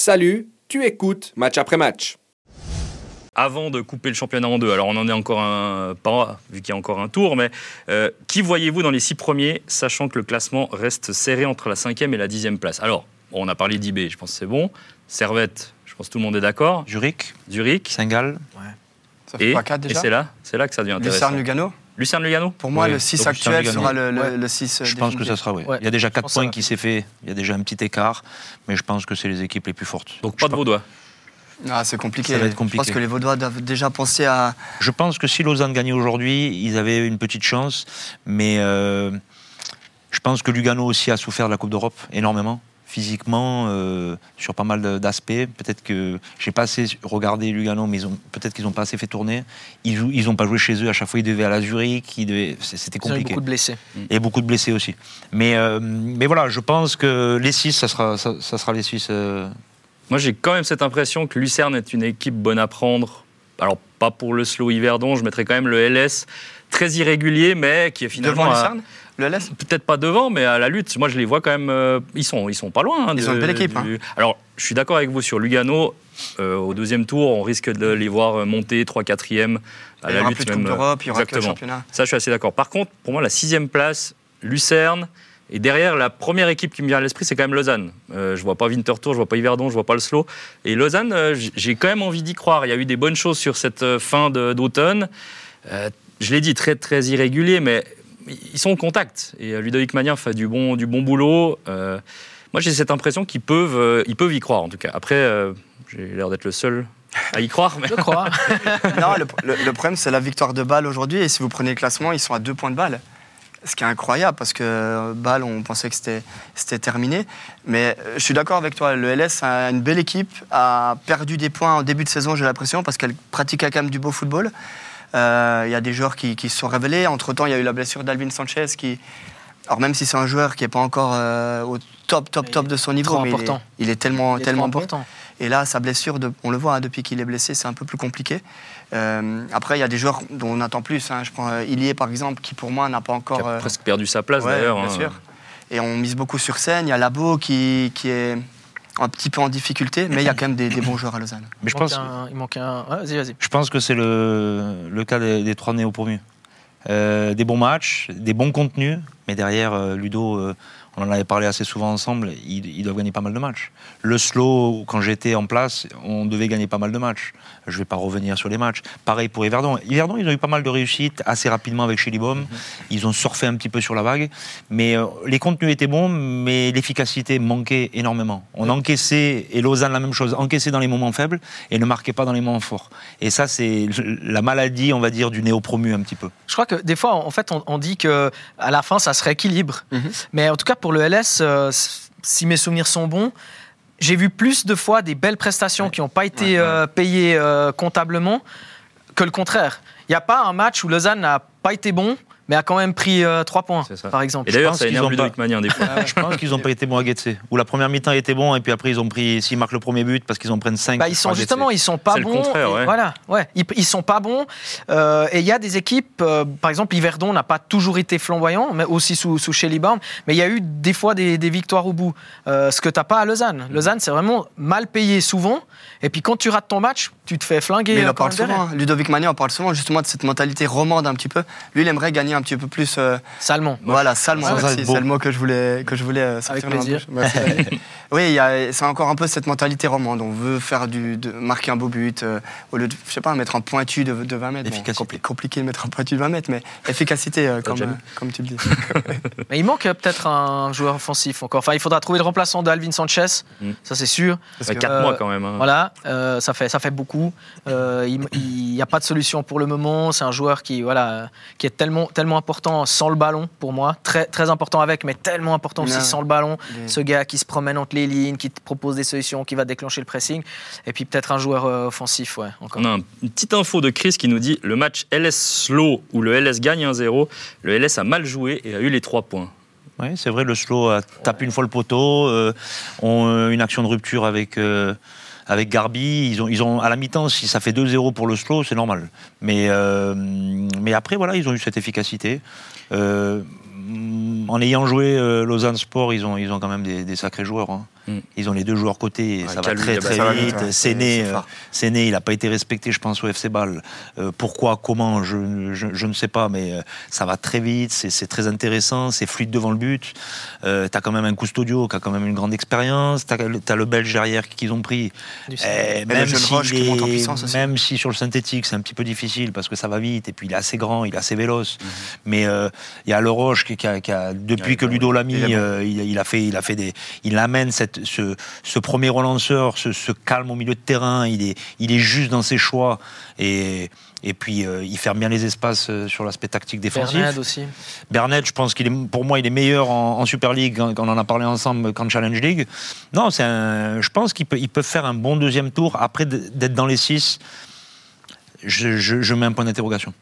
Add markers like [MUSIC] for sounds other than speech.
Salut, tu écoutes match après match. Avant de couper le championnat en deux, alors on en est encore un, pas vu qu'il y a encore un tour, mais euh, qui voyez-vous dans les six premiers, sachant que le classement reste serré entre la cinquième et la dixième place? Alors, bon, on a parlé d'IB, je pense que c'est bon. Servette, je pense que tout le monde est d'accord. Zurich, Zurich. Saint-Gall. Ça fait Et, pas 4 et déjà c'est là, c'est là que ça devient intéressant. Lugano Lucerne Lugano Pour moi, Oui. le 6 Donc, actuel sera le, le, Ouais. le 6 Je pense que ça sera, oui. Ouais. Il y a déjà Je 4 pense points ça. qui s'est fait, il y a déjà un petit écart, mais je pense que c'est les équipes les plus fortes. Donc je, pas de Vaudois. Ah, c'est compliqué. Ça va être Je pense compliqué. que les Vaudois doivent déjà penser à. je pense que si Lausanne gagnait aujourd'hui, ils avaient une petite chance, mais euh, je pense que Lugano aussi a souffert de la Coupe d'Europe énormément. Physiquement, euh, sur pas mal d'aspects. Peut-être que j'ai pas assez regardé Lugano, mais peut-être qu'ils n'ont pas assez fait tourner. Ils n'ont pas joué chez eux. À chaque fois, ils devaient à la Zurich. devaient- C'était compliqué. beaucoup de blessés. Et beaucoup de blessés aussi. Mais, euh, mais voilà, je pense que les 6, ça sera, ça, ça sera les Suisses. euh, Moi, j'ai quand même cette impression que Lucerne est une équipe bonne à prendre. Alors, pas pour le slow Yverdon, je mettrais quand même le LS très irrégulier, mais qui est finalement. Devant à- Lucerne? Le LS Peut-être pas devant, mais à la lutte, moi je les vois quand même. euh, ils, sont, ils sont pas loin. hein, Ils ont une belle équipe, hein. Alors, je suis d'accord avec vous sur Lugano. euh, au deuxième tour, on risque de les voir monter 3-4e à Il y la aura lutte. plus de même, Coupe euh, d'Europe, il y aura que le exactement. championnat. Ça, je suis assez d'accord. Par contre, pour moi, la sixième place, Lucerne. Et derrière, la première équipe qui me vient à l'esprit, c'est quand même Lausanne. Euh, je vois pas Winterthur, je vois pas Yverdon, je vois pas le slow. Et Lausanne, euh, j- j'ai quand même envie d'y croire. Il y a eu des bonnes choses sur cette euh, fin de- d'automne. Euh, je l'ai dit, très très irrégulier, mais ils sont au contact. Et euh, Ludovic Magnin fait du bon, du bon boulot. Euh, moi, j'ai cette impression qu'ils peuvent, euh, ils peuvent y croire, en tout cas. Après, euh, j'ai l'air d'être le seul à y croire. Mais... Je crois. [LAUGHS] Non, le, le- le problème, c'est la victoire de Bâle aujourd'hui. Et si vous prenez le classement, ils sont à deux points de Bâle. Ce qui est incroyable, parce que Bâle, on pensait que c'était c'était terminé. Mais je suis d'accord avec toi, le LS a une belle équipe, a perdu des points en début de saison, j'ai l'impression, parce qu'elle pratique quand même du beau football. Euh, Il y a des joueurs qui, qui se sont révélés. Entre-temps, il y a eu la blessure d'Alvin Sanchez, qui... Alors même si c'est un joueur qui n'est pas encore euh, au top, top, top de son niveau, mais il est, important. il est tellement, Il est tellement important. Et là, sa blessure, de- on le voit hein, depuis qu'il est blessé, c'est un peu plus compliqué. Euh, après, il y a des joueurs dont on attend plus. hein. Je prends euh, Ilié, par exemple, qui pour moi n'a pas Qui encore. a euh, presque perdu sa place ouais, d'ailleurs. bien hein. sûr. Et on mise beaucoup sur scène. Il y a Labo qui, qui est un petit peu en difficulté, mais il y a quand même des, des bons joueurs à Lausanne. Mais je il, manque pense, un, il manque un. Ouais, vas-y, vas-y. je pense que c'est le, le cas des, des trois néo-promus. Euh, des bons matchs, des bons contenus, mais derrière, euh, Ludo, euh, on en avait parlé assez souvent ensemble, ils, ils doivent gagner pas mal de matchs. Le slow, quand j'étais en place, on devait gagner pas mal de matchs. Je ne vais pas revenir sur les matchs. Pareil pour Yverdon. Yverdon, ils ont eu pas mal de réussites assez rapidement avec Chilibom. Ils ont surfé un petit peu sur la vague. Mais euh, les contenus étaient bons, mais l'efficacité manquait énormément. On encaissait, et Lausanne la même chose, encaissait dans les moments faibles et ne marquait pas dans les moments forts. Et ça, c'est la maladie, on va dire, du néo-promu un petit peu. Je crois que des fois, en fait, on, on dit que à la fin, ça se rééquilibre. Mhm. Mais en tout cas, pour le LS, euh, si mes souvenirs sont bons, j'ai vu plus de fois des belles prestations qui n'ont pas été Ouais, ouais. euh, payées euh, comptablement que le contraire. Il n'y a pas un match où Lausanne n'a pas été bon, mais a quand même pris 3 points, par exemple. Et d'ailleurs, ça énerve ont Ludovic pas- Magnin des fois. Je pense qu'ils n'ont pas été bons à Getse. Où la première mi-temps était bon, et puis après, ils ont pris, s'ils marquent le premier but, parce qu'ils en prennent 5. Bah, ils sont justement, ils sont pas C'est le bons. contraire, et ouais. Voilà, ouais, ils, ils sont pas bons. Euh, et il y a des équipes, euh, par exemple, Yverdon n'a pas toujours été flamboyant, mais aussi sous, sous Shelly Baum, mais il y a eu des fois des, des victoires au bout. Euh, ce que t'as pas à Lausanne. Lausanne, c'est vraiment mal payé souvent. Et puis quand tu rates ton match, tu te fais flinguer. Mais il euh, en parle souvent. hein. Ludovic Magnin en parle souvent justement de cette mentalité romande un petit peu. Lui, il aimerait gagner un petit peu plus. euh, Salement. Voilà, merci, beau. c'est le mot que je voulais, que je voulais euh, sortir Avec plaisir. Merci, [LAUGHS] oui, il y a- c'est encore un peu cette mentalité romande. On veut faire du, de, marquer un beau but, euh, au lieu de, je sais pas, mettre un pointu de, de 20 mètres. Bon, Efficacité. compli- compliqué de mettre un pointu de 20 mètres, mais efficacité, euh, [LAUGHS] comme, euh, tu le dis. [LAUGHS] Mais il manque peut-être un joueur offensif encore. Enfin, il faudra trouver le remplaçant d'Alvin Sanchez, Mm. ça c'est sûr. Que- Quatre Euh, mois quand même. hein. Voilà, euh, ça, fait, ça fait beaucoup. Euh, il n'y a pas de solution pour le moment. C'est un joueur qui, voilà, qui est tellement, tellement important sans le ballon pour moi. Très, très important avec, mais tellement important aussi sans le ballon. Ce gars qui se promène entre les lignes, qui te propose des solutions, qui va déclencher le pressing. Et puis peut-être un joueur euh, offensif, ouais, encore. On a un- une petite info de Chris qui nous dit le match LS slow où le LS gagne 1-0, le LS a mal joué et a eu les 3 points. Oui, c'est vrai, le slow a tapé une fois le poteau, euh, ont euh, une action de rupture avec, euh, avec Garbi. Ils ont, ils ont, à la mi-temps, si ça fait 2-0 pour le slow, c'est normal. Mais, euh, mais après, voilà, ils ont eu cette efficacité. Euh, en ayant joué euh, Lausanne Sport, ils ont, ils ont quand même des, des sacrés joueurs. hein. Mm. Ils ont les deux joueurs côté, et Ouais, ça va très il a très va vite, vite. ouais. Séné, C'est euh, il n'a pas été respecté, je pense, au FC Ball. Euh, pourquoi, comment, je, je- je ne sais pas, mais euh, ça va très vite, c'est c'est très intéressant, c'est fluide devant le but. Euh, tu as quand même un Custodio qui a quand même une grande expérience. Tu as, le Belge derrière qu'ils ont pris. Eh, qui en puissance aussi. même si sur le synthétique c'est un petit peu difficile parce que ça va vite et puis il est assez grand, il est assez véloce. Mais euh, il y a le Roche qui, qui a, qui a- depuis Ouais, que Ludo l'a mis, euh, il, il a fait, il a fait des, il amène cette, ce, ce premier relanceur, ce, ce calme au milieu de terrain. Il est, il est juste dans ses choix et et puis euh, il ferme bien les espaces euh, sur l'aspect tactique défensif. Bernard aussi. Bernet, je pense qu'il est, pour moi, il est meilleur en, en Super League quand, quand on en a parlé ensemble qu'en Challenge League. Non, c'est un, je pense qu'il peut, il peut faire un bon deuxième tour après d'être dans les six. Je, je- je mets un point d'interrogation.